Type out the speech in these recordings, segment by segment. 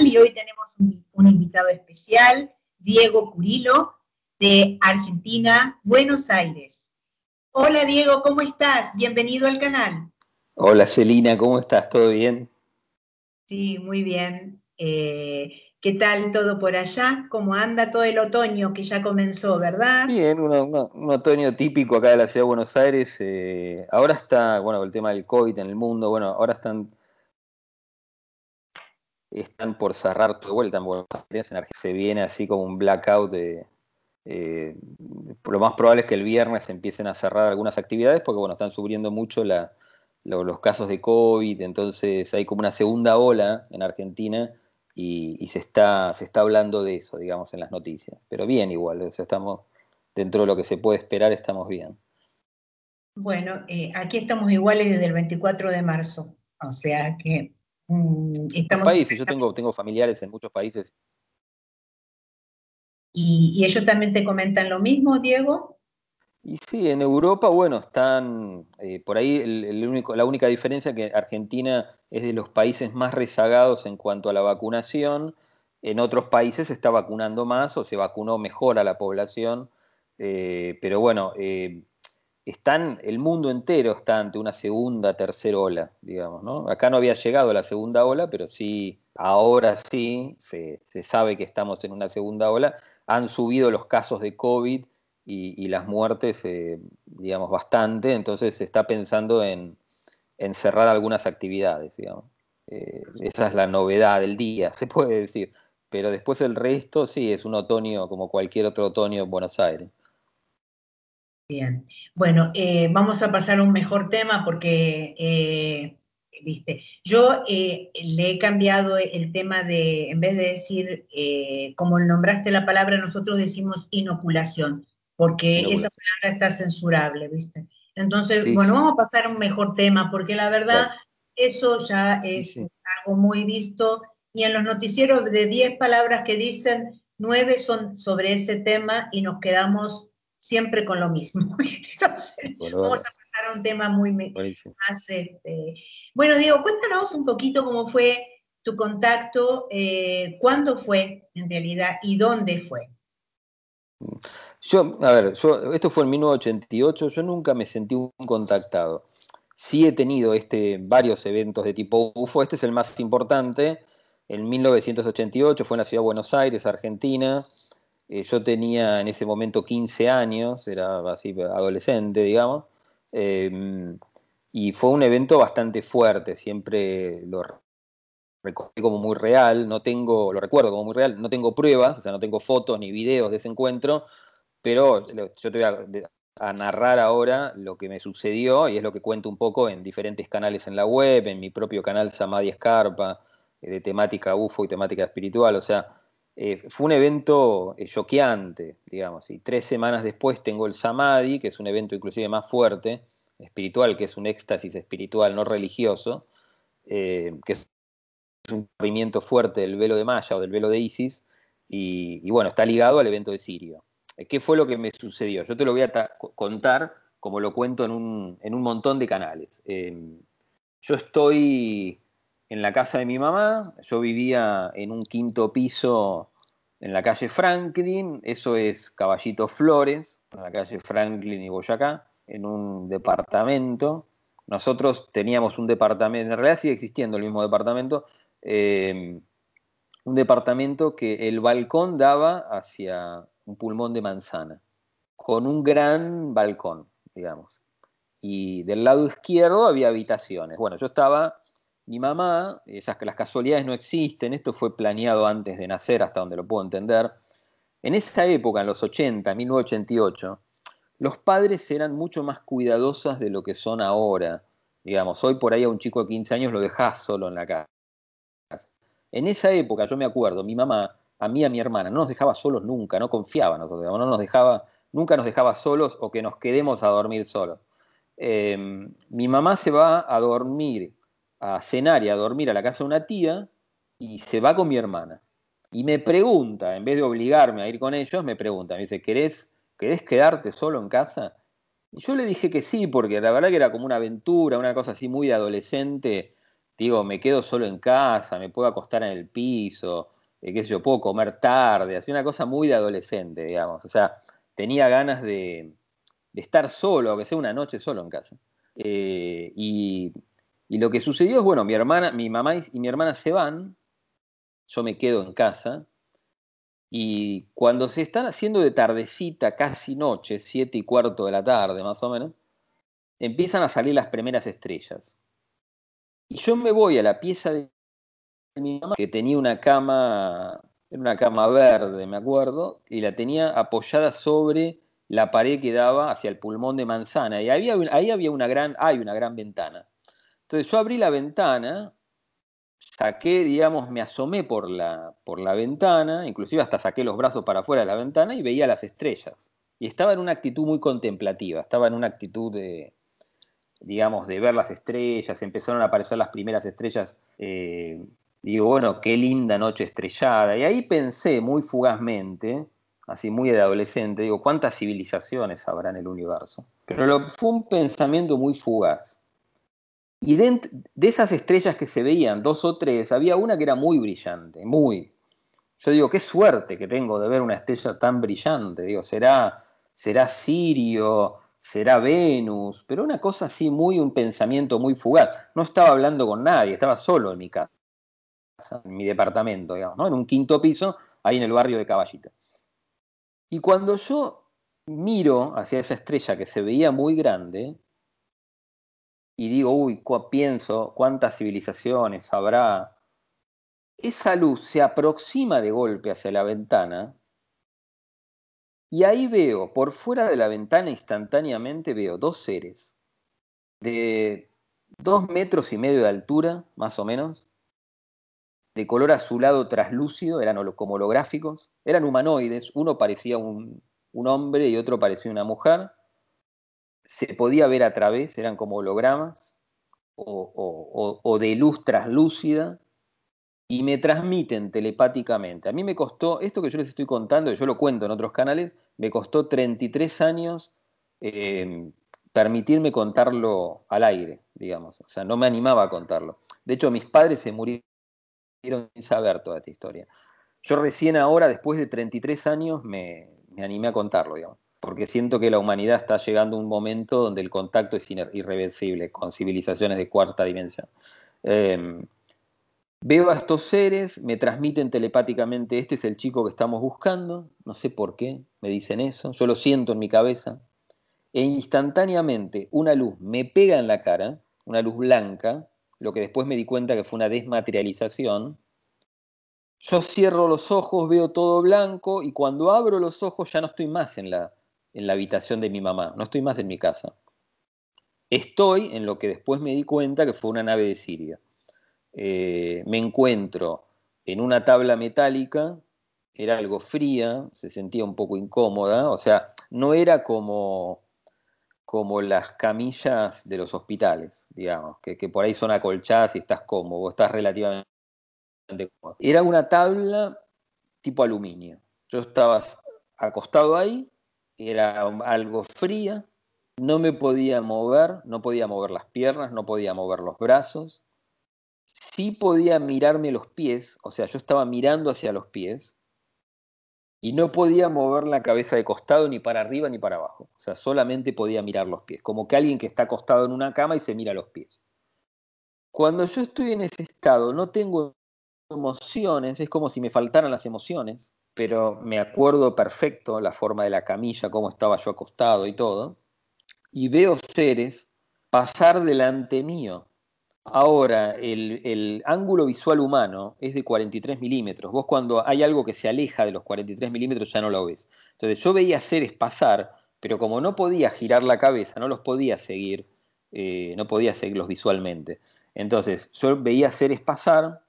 y hoy tenemos un, invitado especial, Diego Curilo, de Argentina, Buenos Aires. Hola Diego, ¿cómo estás? Bienvenido al canal. Hola Celina, ¿cómo estás? ¿Todo bien? Sí, muy bien. Eh, ¿Qué tal todo por allá? ¿Cómo anda todo el otoño que ya comenzó, verdad? Bien, un, otoño típico acá de la ciudad de Buenos Aires. Eh, ahora está, bueno, el tema del COVID en el mundo, bueno, ahora están están por cerrar de vuelta en Argentina. Se viene así como un blackout de, eh, lo más probable es que el viernes empiecen a cerrar algunas actividades porque bueno, están subiendo mucho los casos de COVID, entonces hay como una segunda ola en Argentina y, se, está, se está hablando de eso, digamos, en las noticias. Pero bien igual, estamos dentro de lo que se puede esperar, estamos bien. Bueno, eh, aquí estamos iguales desde el 24 de marzo, o sea que estamos... Países, yo tengo, tengo familiares en muchos países. ¿Y, ellos también te comentan lo mismo, Diego? Y sí, en Europa, bueno, están eh, por ahí el, único, la única diferencia es que Argentina es de los países más rezagados en cuanto a la vacunación. En otros países se está vacunando más o se vacunó mejor a la población. Eh, pero bueno, eh, están, el mundo entero está ante una segunda, tercera ola, digamos. ¿no? Acá no había llegado la segunda ola, pero sí, ahora sí, se, sabe que estamos en una segunda ola. Han subido los casos de COVID y, las muertes, eh, digamos, bastante. Entonces se está pensando en, en cerrar algunas actividades, digamos. Eh, esa es la novedad del día, se puede decir. Pero después el resto sí, es un otoño como cualquier otro otoño en Buenos Aires. Bien, bueno, eh, vamos a pasar a un mejor tema porque, eh, viste, yo le he cambiado el tema de, en vez de decir, como nombraste la palabra, nosotros decimos inoculación, porque esa palabra está censurable, viste. Entonces, bueno, vamos a pasar a un mejor tema, porque la verdad, eso ya es algo muy visto. Y en los noticieros de 10 palabras que dicen, 9 son sobre ese tema y nos quedamos siempre con lo mismo. Entonces, vamos a pasar a un tema muy más... Este... Bueno, Diego, cuéntanos un poquito cómo fue tu contacto, eh, cuándo fue en realidad y dónde fue. Yo, a ver, yo, esto fue en 1988, yo nunca me sentí un contactado. Sí he tenido este, varios eventos de tipo UFO, este es el más importante. En 1988 fue en la ciudad de Buenos Aires, Argentina. Eh, yo tenía en ese momento 15 años, era así adolescente, digamos. Em, y fue un evento bastante fuerte, siempre lo recuerdo como muy real, no tengo, lo recuerdo como muy real, no tengo pruebas, o sea, no tengo fotos ni videos de ese encuentro, pero yo te voy a, narrar ahora lo que me sucedió y es lo que cuento un poco en diferentes canales en la web, en mi propio canal Samadhi Escarpa, eh, de temática UFO y temática espiritual. O sea, eh, fue un evento eh, choqueante, digamos. Y tres semanas después tengo el Samadhi, que es un evento inclusive más fuerte, espiritual, que es un éxtasis espiritual no religioso, que es un movimiento fuerte del velo de Maya o del velo de Isis, y bueno, está ligado al evento de Sirio. ¿Qué fue lo que me sucedió? Yo te lo voy a contar como lo cuento en un, montón de canales. Em, yo estoy en la casa de mi mamá, yo vivía en un quinto piso en la calle Franklin, eso es Caballito Flores, en la calle Franklin y Boyacá, en un departamento. Nosotros teníamos un departamento, en realidad sigue existiendo el mismo departamento, em, un departamento que el balcón daba hacia un pulmón de manzana, con un gran balcón, digamos. Y del lado izquierdo había habitaciones. Bueno, yo estaba, mi mamá, las casualidades no existen, esto fue planeado antes de nacer, hasta donde lo puedo entender. En esa época, en los 80, 1988, los padres eran mucho más cuidadosos de lo que son ahora. Digamos, hoy por ahí a un chico de 15 años lo dejás solo en la casa. En esa época, yo me acuerdo, mi mamá a mí y a mi hermana. No nos dejaba solos nunca, no confiaba nosotros, no nos dejaba, nunca nos dejaba solos o que nos quedemos a dormir solos. Em, mi mamá se va a dormir, a cenar y a dormir a la casa de una tía y se va con mi hermana. Y me pregunta, en vez de obligarme a ir con ellos, me pregunta, me dice, ¿querés, ¿querés quedarte solo en casa? Y yo le dije que sí, porque la verdad que era como una aventura, una cosa así muy de adolescente, digo, me quedo solo en casa, me puedo acostar en el piso, eh, qué sé yo, puedo comer tarde, hacía una cosa muy de adolescente, digamos. O sea, tenía ganas de, estar solo, aunque sea una noche solo en casa. Eh, y, lo que sucedió es, bueno, mi hermana, mi mamá y, mi hermana se van, yo me quedo en casa, y cuando se están haciendo de tardecita, casi noche, siete y cuarto de la tarde más o menos, empiezan a salir las primeras estrellas. Y yo me voy a la pieza de mi mamá, que tenía una cama, una cama verde, me acuerdo, y la tenía apoyada sobre la pared que daba hacia el pulmón de manzana. Y había, ahí había una gran, hay una gran ventana. Entonces yo abrí la ventana, saqué, digamos, me asomé por la, por la ventana, inclusive hasta saqué los brazos para afuera de la ventana y veía las estrellas. Y estaba en una actitud muy contemplativa, estaba en una actitud de, digamos, de ver las estrellas, empezaron a aparecer las primeras estrellas eh, digo, bueno, qué linda noche estrellada. Y ahí pensé muy fugazmente, así muy de adolescente, digo, ¿cuántas civilizaciones habrá en el universo? Pero fue un pensamiento muy fugaz. Y de, esas estrellas que se veían, dos o tres, había una que era muy brillante, muy. Yo digo, qué suerte que tengo de ver una estrella tan brillante. Digo, será, será Sirio, será Venus, pero una cosa así, muy, un pensamiento muy fugaz. No estaba hablando con nadie, estaba solo en mi casa en mi departamento, digamos, ¿no? en un quinto piso, ahí en el barrio de Caballita. Y cuando yo miro hacia esa estrella que se veía muy grande, y digo, uy, pienso cuántas civilizaciones habrá, esa luz se aproxima de golpe hacia la ventana, y ahí veo, por fuera de la ventana instantáneamente veo dos seres de dos metros y medio de altura, más o menos, de color azulado traslúcido, eran como holográficos, eran humanoides, uno parecía un, hombre y otro parecía una mujer, se podía ver a través, eran como hologramas o, de luz traslúcida, y me transmiten telepáticamente. A mí me costó, esto que yo les estoy contando, yo lo cuento en otros canales, me costó 33 años eh, permitirme contarlo al aire, digamos. O sea, no me animaba a contarlo. De hecho, mis padres se murieron sin saber toda esta historia. Yo recién ahora, después de 33 años, me, animé a contarlo, digamos, porque siento que la humanidad está llegando a un momento donde el contacto es irreversible con civilizaciones de cuarta dimensión. Em, veo a estos seres, me transmiten telepáticamente, este es el chico que estamos buscando, no sé por qué, me dicen eso, yo lo siento en mi cabeza, e instantáneamente una luz me pega en la cara, una luz blanca, lo que después me di cuenta que fue una desmaterialización. Yo cierro los ojos, veo todo blanco y cuando abro los ojos ya no estoy más en la, en la habitación de mi mamá, no estoy más en mi casa. Estoy en lo que después me di cuenta que fue una nave de Siria. Eh, me encuentro en una tabla metálica, era algo fría, se sentía un poco incómoda, o sea, no era como como las camillas de los hospitales, digamos, que, por ahí son acolchadas y estás cómodo, estás relativamente cómodo. Era una tabla tipo aluminio. Yo estaba acostado ahí, era algo fría, no me podía mover, no podía mover las piernas, no podía mover los brazos. Sí podía mirarme los pies, o sea, yo estaba mirando hacia los pies, y no podía mover la cabeza de costado ni para arriba ni para abajo. O sea, solamente podía mirar los pies, como que alguien que está acostado en una cama y se mira los pies. Cuando yo estoy en ese estado, no tengo emociones, es como si me faltaran las emociones, pero me acuerdo perfecto la forma de la camilla, cómo estaba yo acostado y todo, y veo seres pasar delante mío, Ahora, el, ángulo visual humano es de 43 milímetros. Vos cuando hay algo que se aleja de los 43 milímetros ya no lo ves. Entonces yo veía seres pasar, pero como no podía girar la cabeza, no los podía seguir, eh, no podía seguirlos visualmente. Entonces yo veía seres pasar,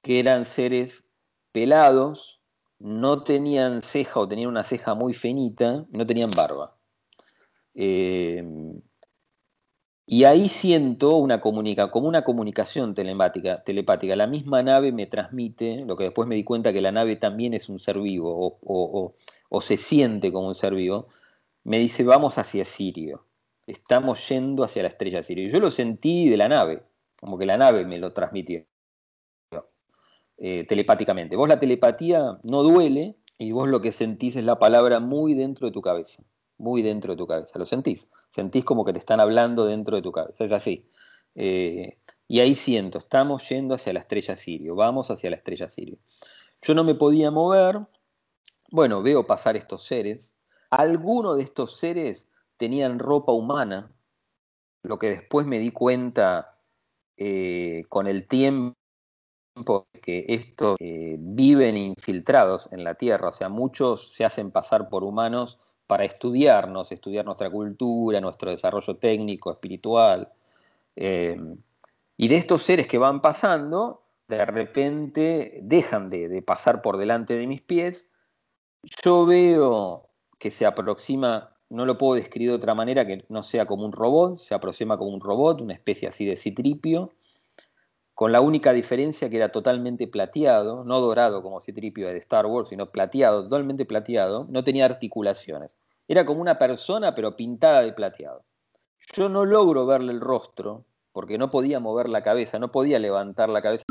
que eran seres pelados, no tenían ceja o tenían una ceja muy finita, no tenían barba. Eh, y ahí siento una comunica, como una comunicación telemática, telepática. La misma nave me transmite, lo que después me di cuenta que la nave también es un ser vivo o, se siente como un ser vivo. Me dice, vamos hacia Sirio. Estamos yendo hacia la estrella Sirio. Yo lo sentí de la nave. como que la nave me lo transmitió eh, telepáticamente. Vos la telepatía no duele y vos lo que sentís es la palabra muy dentro de tu cabeza, muy dentro de tu cabeza, lo sentís, sentís como que te están hablando dentro de tu cabeza, es así. Eh, y ahí siento, estamos yendo hacia la estrella Sirio, vamos hacia la estrella Sirio. Yo no me podía mover, bueno, veo pasar estos seres, algunos de estos seres tenían ropa humana, lo que después me di cuenta eh, con el tiempo que estos eh, viven infiltrados en la Tierra, o sea, muchos se hacen pasar por humanos para estudiarnos, estudiar nuestra cultura, nuestro desarrollo técnico, espiritual. Eh, y de estos seres que van pasando, de repente dejan de, pasar por delante de mis pies. Yo veo que se aproxima, no lo puedo describir de otra manera que no sea como un robot, se aproxima como un robot, una especie así de citripio, con la única diferencia que era totalmente plateado, no dorado como Citripio de Star Wars, sino plateado, totalmente plateado, no tenía articulaciones. Era como una persona, pero pintada de plateado. Yo no logro verle el rostro, porque no podía mover la cabeza, no podía levantar la cabeza.